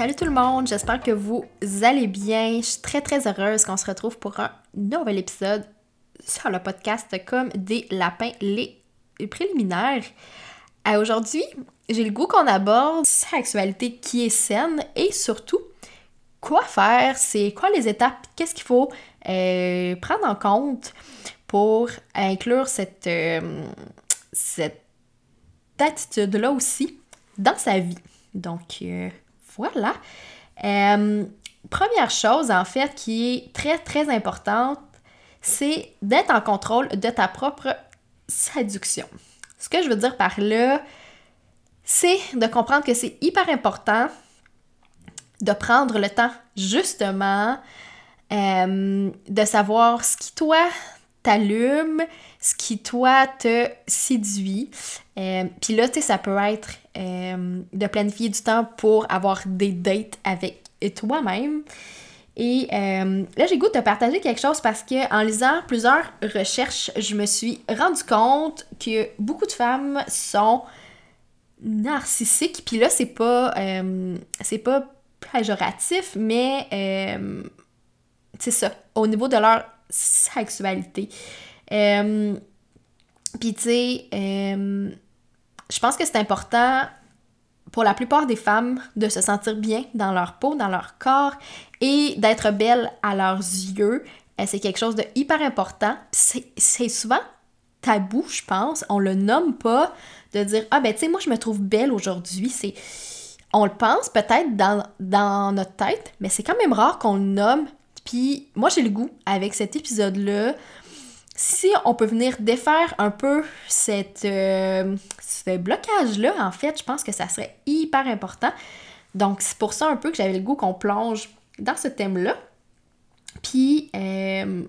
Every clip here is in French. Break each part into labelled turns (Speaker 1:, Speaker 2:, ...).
Speaker 1: Salut tout le monde, j'espère que vous allez bien. Je suis très très heureuse qu'on se retrouve pour un nouvel épisode sur le podcast comme des lapins, les préliminaires. Euh, aujourd'hui, j'ai le goût qu'on aborde sexualité qui est saine et surtout quoi faire, c'est quoi les étapes, qu'est-ce qu'il faut euh, prendre en compte pour inclure cette, euh, cette attitude-là aussi dans sa vie. Donc, voilà. Euh, première chose, en fait, qui est très, très importante, c'est d'être en contrôle de ta propre séduction. Ce que je veux dire par là, c'est de comprendre que c'est hyper important de prendre le temps, justement, euh, de savoir ce qui, toi, t'allume, ce qui, toi, te séduit. Euh, Puis là, tu sais, ça peut être euh, de planifier du temps pour avoir des dates avec toi-même. Et euh, là, j'ai goût de te partager quelque chose parce que en lisant plusieurs recherches, je me suis rendu compte que beaucoup de femmes sont narcissiques. Puis là, c'est pas, c'est pas péjoratif, mais c'est ça, au niveau de leur sexualité. Euh, tu sais, je pense que c'est important pour la plupart des femmes de se sentir bien dans leur peau, dans leur corps et d'être belle à leurs yeux. Euh, c'est quelque chose de hyper important. C'est souvent tabou, je pense. On le nomme pas de dire Ah, ben, tu sais, moi, je me trouve belle aujourd'hui. On le pense peut-être dans, dans notre tête, mais c'est quand même rare qu'on le nomme. Puis moi, j'ai le goût, avec cet épisode-là, si on peut venir défaire un peu euh, ce blocage-là, en fait, je pense que ça serait hyper important. Donc, c'est pour ça un peu que j'avais le goût qu'on plonge dans ce thème-là. Puis, euh,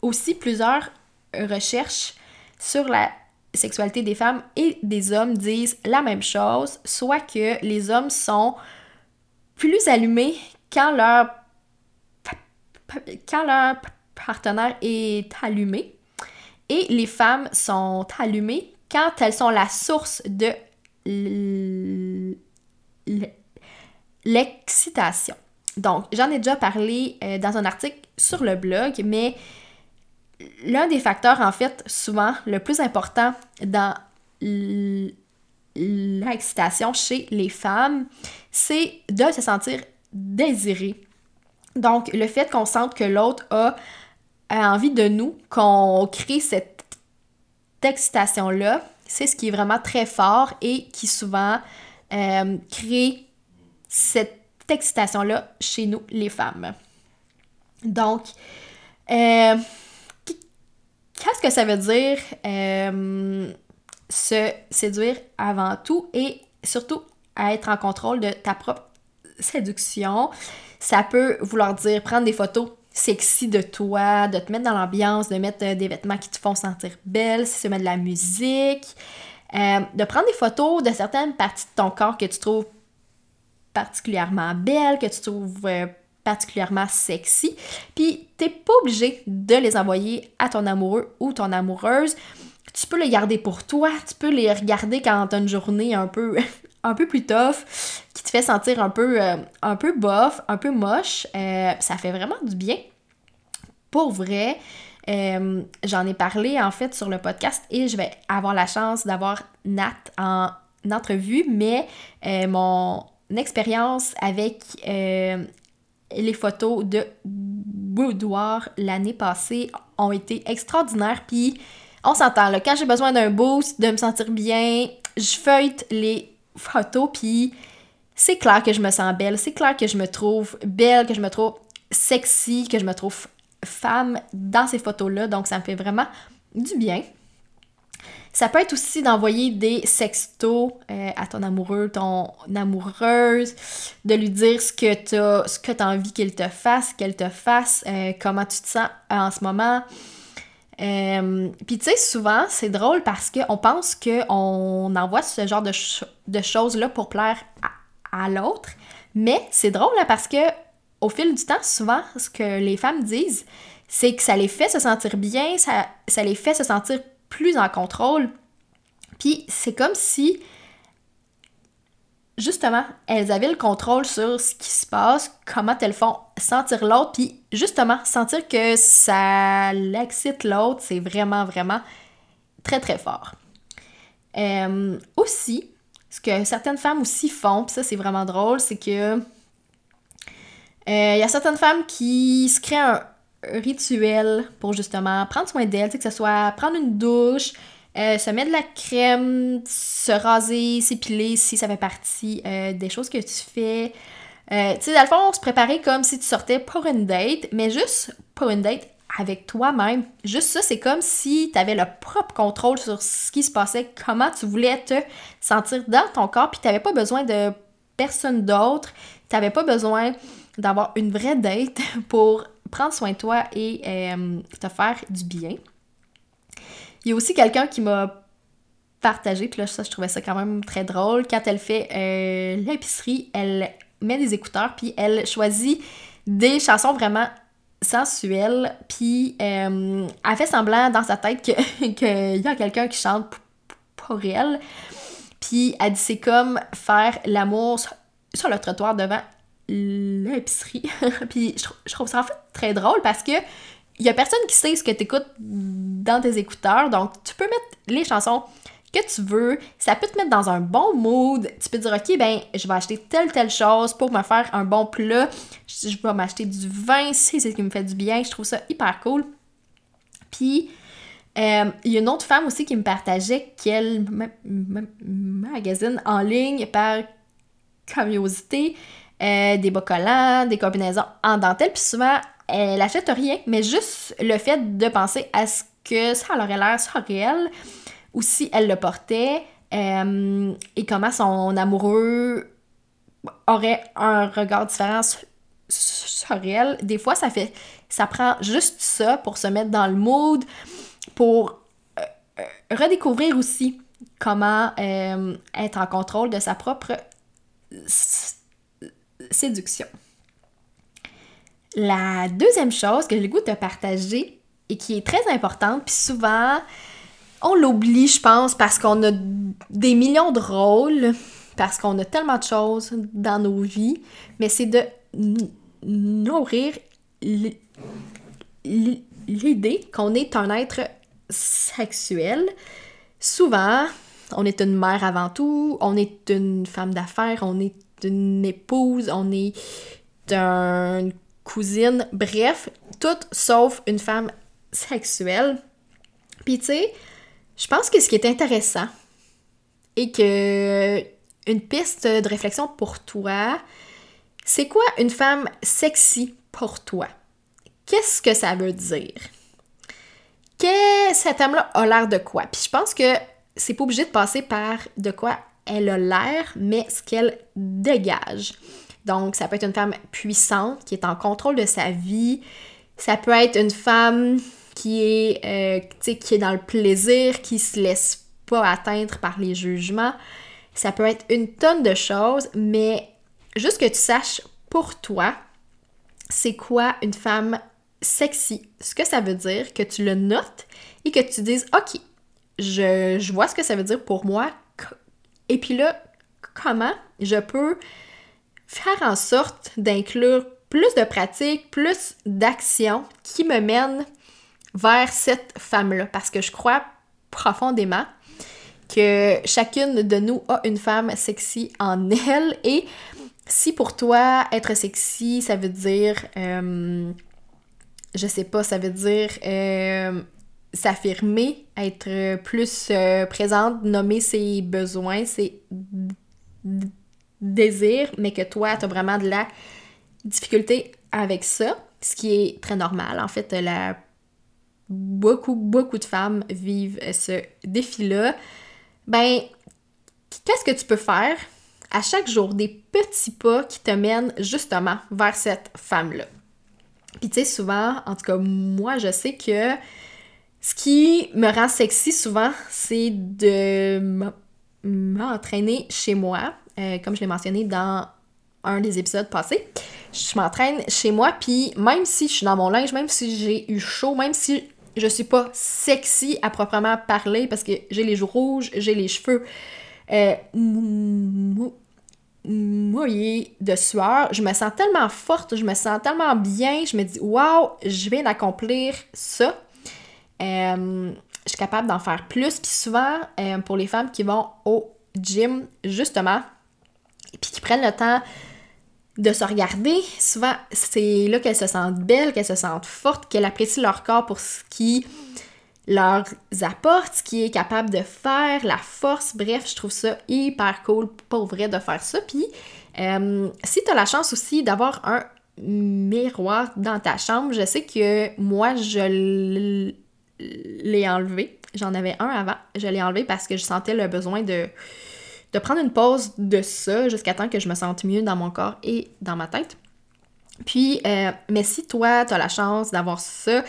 Speaker 1: aussi plusieurs recherches sur la sexualité des femmes et des hommes disent la même chose, soit que les hommes sont plus allumés quand leur, quand leur partenaire est allumé et les femmes sont allumées quand elles sont la source de l'excitation. Donc, j'en ai déjà parlé euh, dans un article sur le blog, mais l'un des facteurs, en fait, souvent le plus important dans l'excitation chez les femmes, c'est de se sentir désiré. Donc, le fait qu'on sente que l'autre a envie de nous, qu'on crée cette excitation-là, c'est ce qui est vraiment très fort et qui souvent euh, crée cette excitation-là chez nous, les femmes. Donc, euh, qu'est-ce que ça veut dire euh, se séduire avant tout et surtout être en contrôle de ta propre séduction? Ça peut vouloir dire prendre des photos sexy de toi, de te mettre dans l'ambiance, de mettre euh, des vêtements qui te font sentir belle, si tu mets de la musique, euh, de prendre des photos de certaines parties de ton corps que tu trouves particulièrement belles, que tu trouves euh, particulièrement sexy. Puis t'es pas obligé de les envoyer à ton amoureux ou ton amoureuse. Tu peux les garder pour toi, tu peux les regarder quand t'as une journée un peu un peu plus tough, qui te fait sentir un peu, euh, un peu bof, un peu moche. Euh, ça fait vraiment du bien. Pour vrai, euh, j'en ai parlé en fait sur le podcast et je vais avoir la chance d'avoir Nat en entrevue, mais mon expérience avec les photos de boudoir l'année passée ont été extraordinaires. Puis on s'entend, là, quand j'ai besoin d'un boost, de me sentir bien, je feuille les photos, puis c'est clair que je me sens belle, c'est clair que je me trouve belle, que je me trouve sexy, que je me trouve femme dans ces photos-là, donc ça me fait vraiment du bien. Ça peut être aussi d'envoyer des sextos euh, à ton amoureux, ton amoureuse, de lui dire ce que tu as, ce que as envie qu'il te fasse, qu'elle te fasse, euh, comment tu te sens en ce moment. Euh, Puis tu sais, souvent, c'est drôle parce qu'on pense qu'on envoie ce genre de, de choses-là pour plaire à, l'autre. Mais c'est drôle là, parce que au fil du temps, souvent, ce que les femmes disent, c'est que ça les fait se sentir bien, ça, ça les fait se sentir plus en contrôle. Puis c'est comme si, justement, elles avaient le contrôle sur ce qui se passe, comment elles font sentir l'autre, puis justement, sentir que ça l'excite l'autre, c'est vraiment, vraiment très, très fort. Euh, aussi, ce que certaines femmes aussi font, puis ça c'est vraiment drôle, c'est que il euh, y a certaines femmes qui se créent un, rituel pour justement prendre soin d'elle, que ce soit prendre une douche, euh, se mettre de la crème, se raser, s'épiler si ça fait partie euh, des choses que tu fais. Euh, tu sais, dans le fond, se préparer comme si tu sortais pour une date, mais juste pour une date avec toi-même. Juste ça, c'est comme si tu avais le propre contrôle sur ce qui se passait, comment tu voulais te sentir dans ton corps, puis tu n'avais pas besoin de personne d'autre, tu n'avais pas besoin d'avoir une vraie date pour prendre soin de toi et euh, te faire du bien. Il y a aussi quelqu'un qui m'a partagé, puis là, ça, je trouvais ça quand même très drôle. Quand elle fait euh, l'épicerie, elle met des écouteurs, puis elle choisit des chansons vraiment sensuelles, puis euh, elle fait semblant dans sa tête qu'il y a quelqu'un qui chante pour elle. Puis elle dit c'est comme faire l'amour sur le trottoir devant l'épicerie. puis je, trouve ça en fait très drôle parce que il y a personne qui sait ce que tu écoutes dans tes écouteurs. Donc, tu peux mettre les chansons que tu veux. Ça peut te mettre dans un bon mood. Tu peux dire, OK, ben, je vais acheter telle, telle chose pour me faire un bon plat. Je vais m'acheter du vin si c'est ce qui me fait du bien. Je trouve ça hyper cool. Puis, euh, il y a une autre femme aussi qui me partageait qu'elle magazine en ligne par curiosité euh, des bas des combinaisons en dentelle, puis souvent, elle achète rien, mais juste le fait de penser à ce que ça aurait l'air sur elle, ou si elle le portait, euh, et comment son amoureux aurait un regard différent sur elle. Des fois, ça fait, ça prend juste ça pour se mettre dans le mood, pour euh, redécouvrir aussi comment être en contrôle de sa propre séduction. La deuxième chose que j'ai le goût de partager et qui est très importante, puis souvent on l'oublie, je pense, parce qu'on a des millions de rôles, parce qu'on a tellement de choses dans nos vies, mais c'est de nourrir l'idée qu'on est un être sexuel. Souvent, on est une mère avant tout, on est une femme d'affaires, on est une épouse, on est une cousine, bref, tout sauf une femme sexuelle. Puis tu sais, je pense que ce qui est intéressant et que une piste de réflexion pour toi, c'est quoi une femme sexy pour toi? Qu'est-ce que ça veut dire? Que cet homme-là a l'air de quoi? Puis je pense que c'est pas obligé de passer par de quoi elle a l'air, mais ce qu'elle dégage. Donc, ça peut être une femme puissante qui est en contrôle de sa vie. Ça peut être une femme qui est, euh, qui est dans le plaisir, qui se laisse pas atteindre par les jugements. Ça peut être une tonne de choses, mais juste que tu saches pour toi, c'est quoi une femme sexy, ce que ça veut dire, que tu le notes et que tu dises, OK, je, je vois ce que ça veut dire pour moi, et puis là, comment je peux faire en sorte d'inclure plus de pratiques, plus d'actions qui me mènent vers cette femme-là. Parce que je crois profondément que chacune de nous a une femme sexy en elle. Et si pour toi, être sexy, ça veut dire, euh, je sais pas, ça veut dire euh, s'affirmer, être plus euh, présente, nommer ses besoins, ses désirs, mais que toi, tu as vraiment de la difficulté avec ça, ce qui est très normal. En fait, beaucoup, beaucoup de femmes vivent ce défi-là, ben, qu'est-ce que tu peux faire à chaque jour? Des petits pas qui te mènent justement vers cette femme-là? Puis tu sais, souvent, en tout cas, moi, je sais que ce qui me rend sexy souvent, c'est de m'entraîner chez moi, euh, comme je l'ai mentionné dans un des épisodes passés. Je m'entraîne chez moi, puis même si je suis dans mon linge, même si j'ai eu chaud, même si je suis pas sexy à proprement parler parce que j'ai les joues rouges, j'ai les cheveux euh, mouillés de sueur, je me sens tellement forte, je me sens tellement bien, je me dis waouh, je viens d'accomplir ça. Euh, je suis capable d'en faire plus. Puis souvent, pour les femmes qui vont au gym, justement, puis qui prennent le temps de se regarder, souvent, c'est là qu'elles se sentent belles, qu'elles se sentent fortes, qu'elles apprécient leur corps pour ce qui leur apporte, ce qui est capable de faire, la force. Bref, je trouve ça hyper cool, pour vrai, de faire ça. Puis, euh, si tu as la chance aussi d'avoir un miroir dans ta chambre, je sais que moi, je l'ai enlevé. J'en avais un avant. Je l'ai enlevé parce que je sentais le besoin de, de prendre une pause de ça jusqu'à temps que je me sente mieux dans mon corps et dans ma tête. Puis, euh, mais si toi, tu as la chance d'avoir ça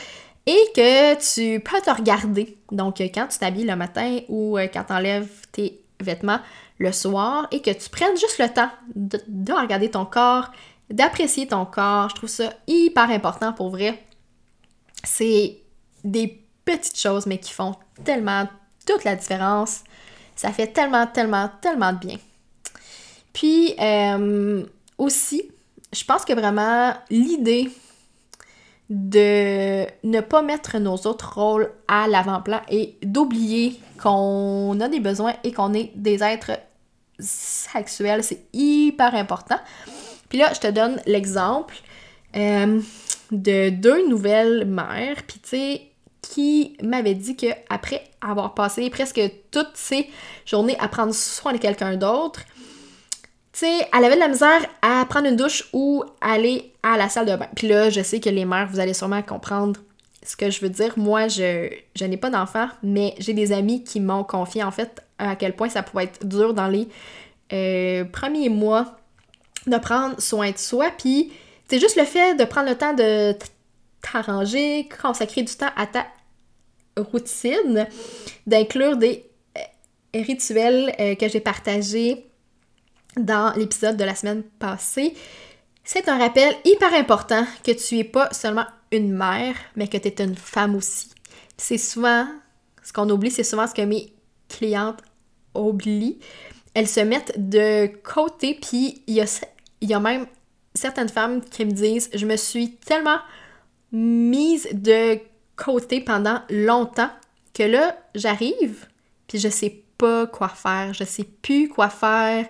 Speaker 1: et que tu peux te regarder, donc quand tu t'habilles le matin ou euh, quand tu enlèves tes vêtements le soir et que tu prennes juste le temps de regarder ton corps, d'apprécier ton corps, je trouve ça hyper important pour vrai. C'est des petites choses, mais qui font tellement toute la différence. Ça fait tellement, tellement, tellement de bien. Puis euh, aussi, je pense que vraiment l'idée de ne pas mettre nos autres rôles à l'avant-plan et d'oublier qu'on a des besoins et qu'on est des êtres sexuels, c'est hyper important. Puis là, je te donne l'exemple euh, de deux nouvelles mères. Puis tu sais, qui m'avait dit qu'après avoir passé presque toutes ces journées à prendre soin de quelqu'un d'autre, tu sais, elle avait de la misère à prendre une douche ou aller à la salle de bain. Puis là, je sais que les mères, vous allez sûrement comprendre ce que je veux dire. Moi, je, je n'ai pas d'enfant, mais j'ai des amis qui m'ont confié en fait à quel point ça pouvait être dur dans les euh, premiers mois de prendre soin de soi. Puis c'est juste le fait de prendre le temps de t'arranger, consacrer du temps à ta routine, d'inclure des euh, rituels euh, que j'ai partagés dans l'épisode de la semaine passée. C'est un rappel hyper important que tu es pas seulement une mère, mais que tu es une femme aussi. C'est souvent, ce qu'on oublie, c'est souvent ce que mes clientes oublient. Elles se mettent de côté, puis il y a, il y a même certaines femmes qui me disent Je me suis tellement mise de côté pendant longtemps que là, j'arrive, puis je sais pas quoi faire, je sais plus quoi faire,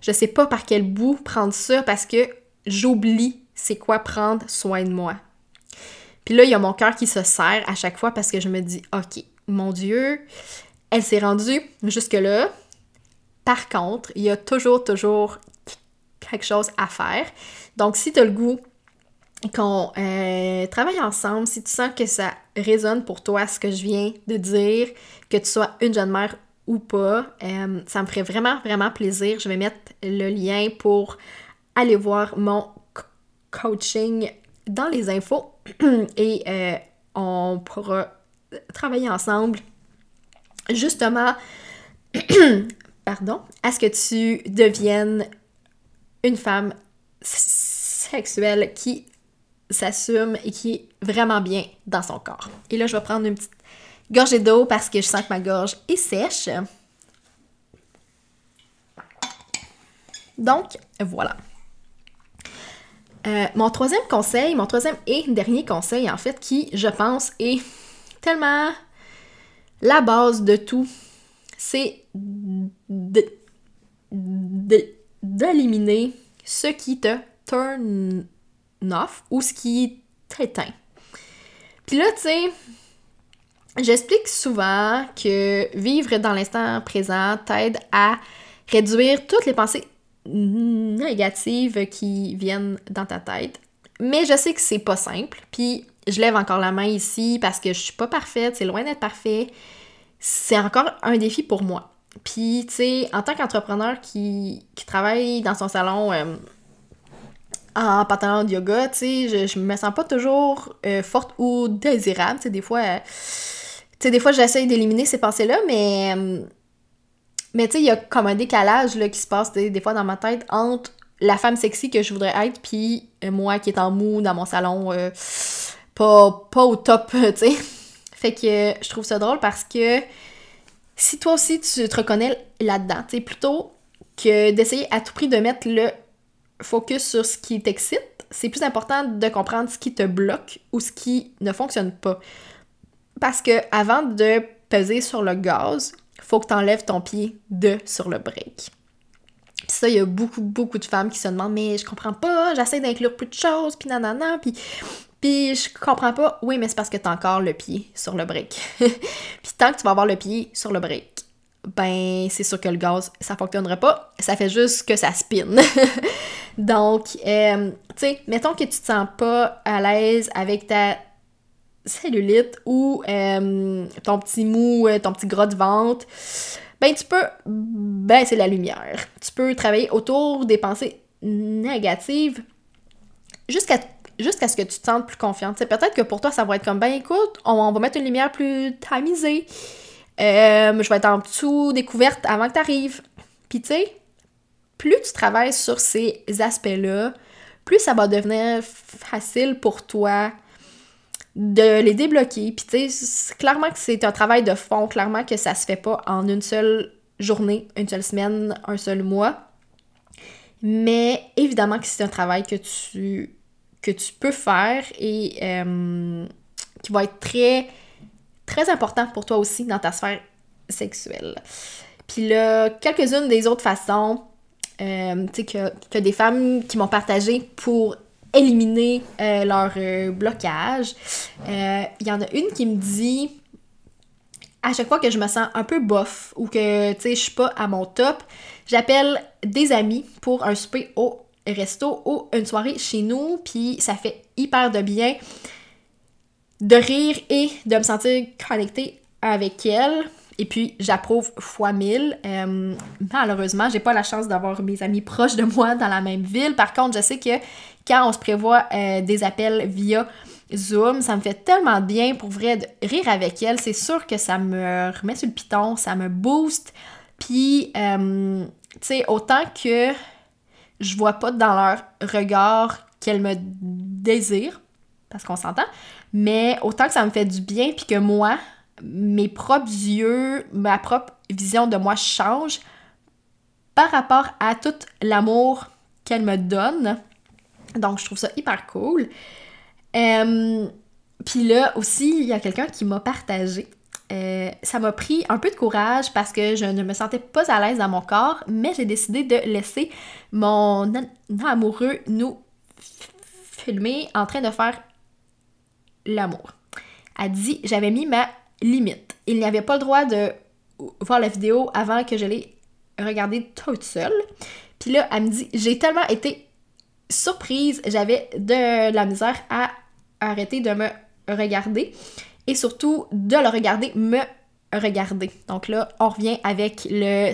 Speaker 1: je sais pas par quel bout prendre ça parce que j'oublie c'est quoi prendre soin de moi. Puis là, il y a mon cœur qui se serre à chaque fois parce que je me dis, OK, mon Dieu, elle s'est rendue jusque-là. Par contre, il y a toujours, toujours quelque chose à faire. Donc, si tu as le goût qu'on euh, travaille ensemble, si tu sens que ça résonne pour toi ce que je viens de dire, que tu sois une jeune mère ou pas, euh, ça me ferait vraiment, vraiment plaisir. Je vais mettre le lien pour aller voir mon coaching dans les infos et euh, on pourra travailler ensemble justement pardon, à ce que tu deviennes une femme sexuelle qui s'assume et qui est vraiment bien dans son corps. Et là, je vais prendre une petite gorgée d'eau parce que je sens que ma gorge est sèche. Donc, voilà. Euh, mon troisième conseil, mon troisième et dernier conseil, en fait, qui, je pense, est tellement la base de tout, c'est d'éliminer ce qui te turn ou ce qui t'éteint. Puis là, tu sais, j'explique souvent que vivre dans l'instant présent t'aide à réduire toutes les pensées négatives qui viennent dans ta tête. Mais je sais que c'est pas simple. Puis je lève encore la main ici parce que je suis pas parfaite, c'est loin d'être parfait. C'est encore un défi pour moi. Puis, tu sais, en tant qu'entrepreneur qui, travaille dans son salon euh, en pantalon de yoga, tu sais, je, je me sens pas toujours euh, forte ou désirable. Tu sais, des fois, euh, tu sais, des fois, j'essaye d'éliminer ces pensées-là, mais. mais tu sais, il y a comme un décalage là, qui se passe des fois dans ma tête entre la femme sexy que je voudrais être, puis moi qui est en mou dans mon salon, pas, pas au top, tu sais. Fait que je trouve ça drôle parce que si toi aussi tu te reconnais là-dedans, tu sais, plutôt que d'essayer à tout prix de mettre le focus sur ce qui t'excite, c'est plus important de comprendre ce qui te bloque ou ce qui ne fonctionne pas. Parce que avant de peser sur le gaz, faut que tu enlèves ton pied de sur le break. ça, il y a beaucoup, beaucoup de femmes qui se demandent Mais je comprends pas, j'essaie d'inclure plus de choses, puis nanana, puis puis je comprends pas, oui, mais c'est parce que t'as encore le pied sur le break. puis tant que tu vas avoir le pied sur le break, ben c'est sûr que le gaz, ça fonctionnerait pas. Ça fait juste que ça spin. Donc, euh, tu sais, mettons que tu te sens pas à l'aise avec ta cellulite ou euh, ton petit mou, euh, ton petit gras de ventre, ben tu peux baisser la lumière. Tu peux travailler autour des pensées négatives jusqu'à ce que tu te sentes plus confiante. peut-être que pour toi, ça va être comme, ben écoute, on, va mettre une lumière plus tamisée. Je vais être en dessous découverte avant que tu arrives. Puis tu sais, plus tu travailles sur ces aspects-là, plus ça va devenir facile pour toi de les débloquer. Puis tu sais, clairement que c'est un travail de fond, clairement que ça se fait pas en une seule journée, une seule semaine, un seul mois. Mais évidemment que c'est un travail que tu que tu peux faire et euh, qui va être très, très important pour toi aussi dans ta sphère sexuelle. Puis là, quelques-unes des autres façons, euh, que, que, des femmes qui m'ont partagé pour éliminer euh, leur blocage. Il y en a une qui me dit à chaque fois que je me sens un peu bof ou que je suis pas à mon top, j'appelle des amis pour un souper au resto ou une soirée chez nous, puis ça fait hyper de bien de rire et de me sentir connectée avec elle. Et puis, j'approuve fois mille. Euh, malheureusement, j'ai pas la chance d'avoir mes amis proches de moi dans la même ville. Par contre, je sais que quand on se prévoit euh, des appels via Zoom, ça me fait tellement bien pour vrai de rire avec elle. C'est sûr que ça me remet sur le piton, ça me booste. Puis, euh, tu sais, autant que je vois pas dans leur regard qu'elles me désirent, parce qu'on s'entend, mais autant que ça me fait du bien, puis que moi, mes propres yeux, ma propre vision de moi change par rapport à tout l'amour qu'elle me donne. Donc, je trouve ça hyper cool. Puis là aussi, il y a quelqu'un qui m'a partagé euh, ça m'a pris un peu de courage parce que je ne me sentais pas à l'aise dans mon corps, mais j'ai décidé de laisser mon amoureux nous filmer en train de faire l'amour. Elle dit j'avais mis ma limite. Il n'y avait pas le droit de voir la vidéo avant que je l'ai regardée toute seule. Puis là, elle me dit j'ai tellement été surprise, j'avais de la misère à arrêter de me regarder et surtout de le regarder me regarder. Donc là, on revient avec le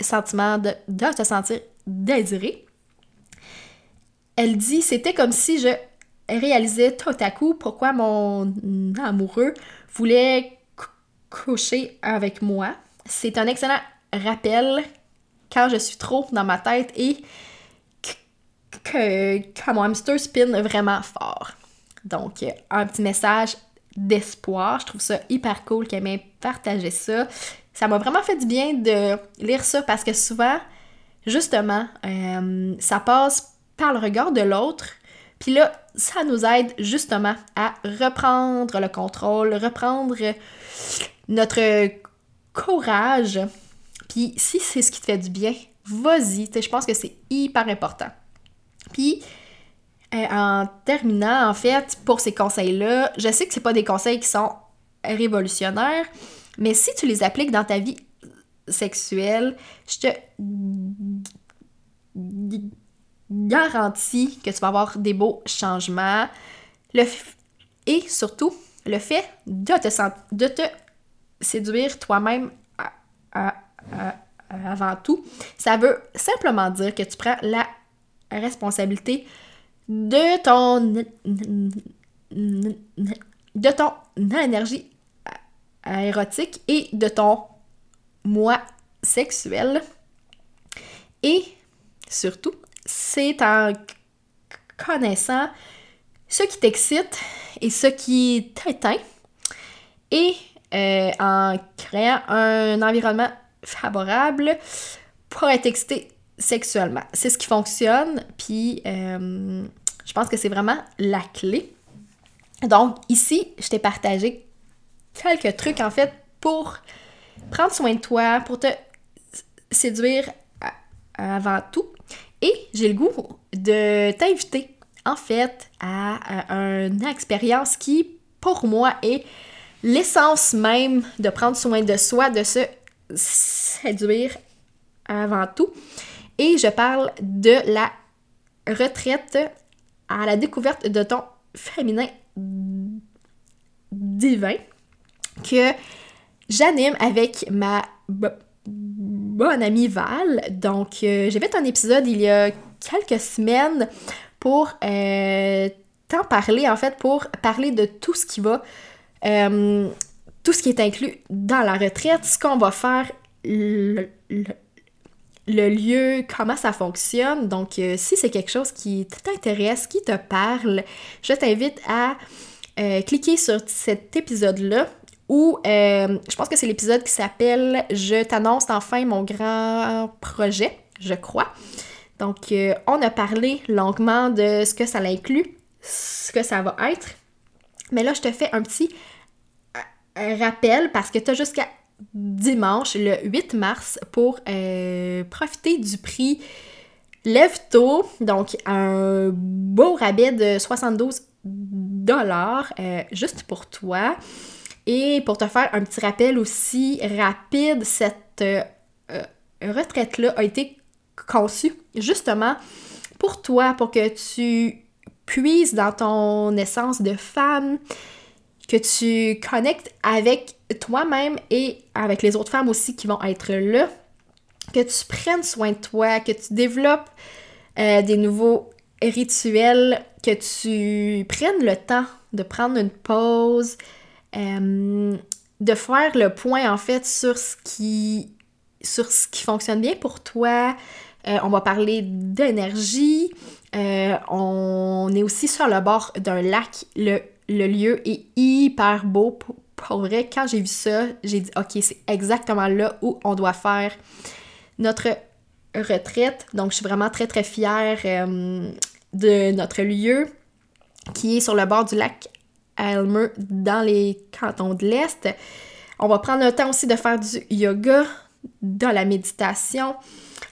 Speaker 1: sentiment de, se sentir désiré. Elle dit c'était comme si je réalisais tout à coup pourquoi mon amoureux voulait coucher avec moi. C'est un excellent rappel quand je suis trop dans ma tête et que, que mon hamster spin vraiment fort. Donc, un petit message d'espoir. Je trouve ça hyper cool qu'elle m'ait partagé ça. Ça m'a vraiment fait du bien de lire ça parce que souvent, justement, euh, ça passe par le regard de l'autre. Puis là, ça nous aide justement à reprendre le contrôle, reprendre notre courage. Puis si c'est ce qui te fait du bien, vas-y. Je pense que c'est hyper important. Puis euh, en terminant, en fait, pour ces conseils-là, je sais que c'est pas des conseils qui sont révolutionnaires, mais si tu les appliques dans ta vie sexuelle, je te garantis que tu vas avoir des beaux changements. Et surtout, le fait de te, de te séduire toi-même avant tout, ça veut simplement dire que tu prends la responsabilité de ton de ton énergie érotique et de ton moi sexuel. Et surtout, c'est en connaissant ce qui t'excite et ce qui t'éteint et euh, en créant un environnement favorable pour être excité sexuellement. C'est ce qui fonctionne, puis euh, je pense que c'est vraiment la clé. Donc ici, je t'ai partagé quelques trucs en fait pour prendre soin de toi, pour te séduire avant tout. Et j'ai le goût de t'inviter en fait à, une expérience qui, pour moi, est l'essence même de prendre soin de soi, de se séduire avant tout. Et je parle de la retraite à la découverte de ton féminin divin que j'anime avec ma bonne amie Val. Donc, euh, j'ai fait un épisode il y a quelques semaines pour euh, t'en parler, en fait, pour parler de tout ce qui va, euh, tout ce qui est inclus dans la retraite, ce qu'on va faire, le, lieu, comment ça fonctionne. Donc, si c'est quelque chose qui t'intéresse, qui te parle, je t'invite à cliquer sur cet épisode-là ou euh, je pense que c'est l'épisode qui s'appelle Je t'annonce enfin mon grand projet, je crois. Donc, euh, on a parlé longuement de ce que ça inclut, ce que ça va être. Mais là, je te fais un petit euh, rappel parce que tu as jusqu'à dimanche, le 8 mars, pour profiter du prix Lève-tôt. Donc, un beau rabais de 72 dollars juste pour toi. Et pour te faire un petit rappel aussi rapide, cette euh, euh, retraite-là a été conçue justement pour toi, pour que tu puisses dans ton essence de femme, que tu connectes avec toi-même et avec les autres femmes aussi qui vont être là, que tu prennes soin de toi, que tu développes euh, des nouveaux rituels, que tu prennes le temps de prendre une pause, euh, de faire le point en fait sur ce qui, sur ce qui fonctionne bien pour toi. Euh, on va parler d'énergie. Euh, on est aussi sur le bord d'un lac. Le, lieu est hyper beau. Pour, pour vrai, quand j'ai vu ça, j'ai dit ok, c'est exactement là où on doit faire notre retraite. Donc, je suis vraiment très très fière de notre lieu qui est sur le bord du lac Elmer dans les cantons de l'Est. On va prendre le temps aussi de faire du yoga, de la méditation.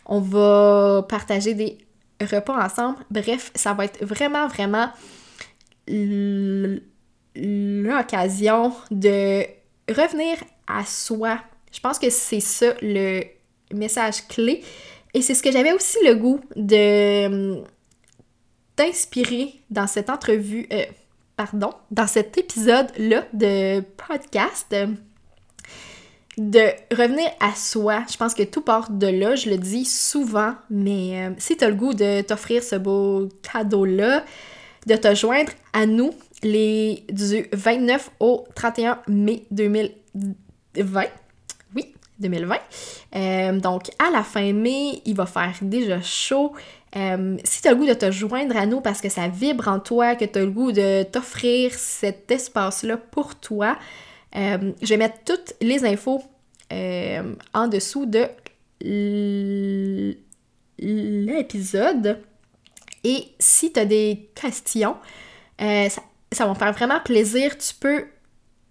Speaker 1: On va partager des repas ensemble. Bref, ça va être vraiment, vraiment l'occasion de revenir à soi. Je pense que c'est ça le message clé. Et c'est ce que j'avais aussi le goût de t'inspirer dans cette entrevue, euh, pardon, dans cet épisode-là de podcast, de revenir à soi. Je pense que tout part de là, je le dis souvent, mais euh, si tu as le goût de t'offrir ce beau cadeau-là, de te joindre à nous les du 29 au 31 mai 2020. Oui, 2020. Euh, donc, à la fin mai, il va faire déjà chaud. Euh, si tu as le goût de te joindre à nous parce que ça vibre en toi, que tu as le goût de t'offrir cet espace-là pour toi, euh, je vais mettre toutes les infos euh, en dessous de l'épisode. Et si tu as des questions, ça, ça, va me faire vraiment plaisir. Tu peux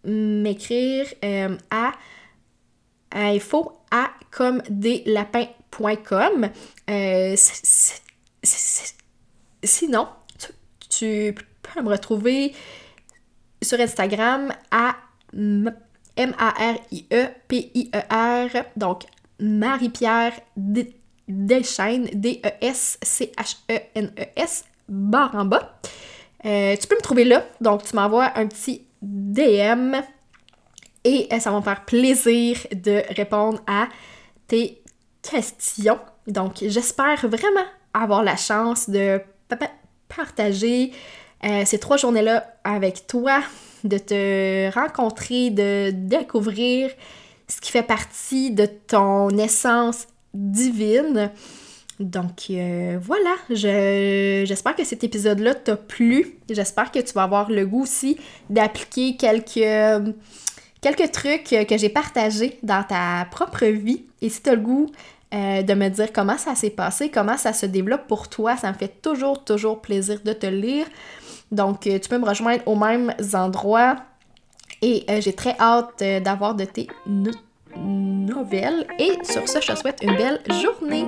Speaker 1: m'écrire à info à comme des. Sinon, tu, peux me retrouver sur Instagram à M-A-R-I-E-P-I-E-R, donc Marie-Pierre Deschaines, D-E-S-C-H-E-N-E-S, barre en bas. Euh, tu peux me trouver là, donc tu m'envoies un petit DM et ça va me faire plaisir de répondre à tes questions. Donc, j'espère vraiment avoir la chance de partager ces trois journées-là avec toi, de te rencontrer, de découvrir ce qui fait partie de ton essence divine. Donc euh, voilà, j'espère que cet épisode-là t'a plu. J'espère que tu vas avoir le goût aussi d'appliquer quelques, quelques trucs que j'ai partagés dans ta propre vie. Et si tu as le goût euh, de me dire comment ça s'est passé, comment ça se développe pour toi, ça me fait toujours, toujours plaisir de te lire. Donc euh, tu peux me rejoindre aux mêmes endroits. Et j'ai très hâte d'avoir de tes nouvelles. Et sur ce, je te souhaite une belle journée.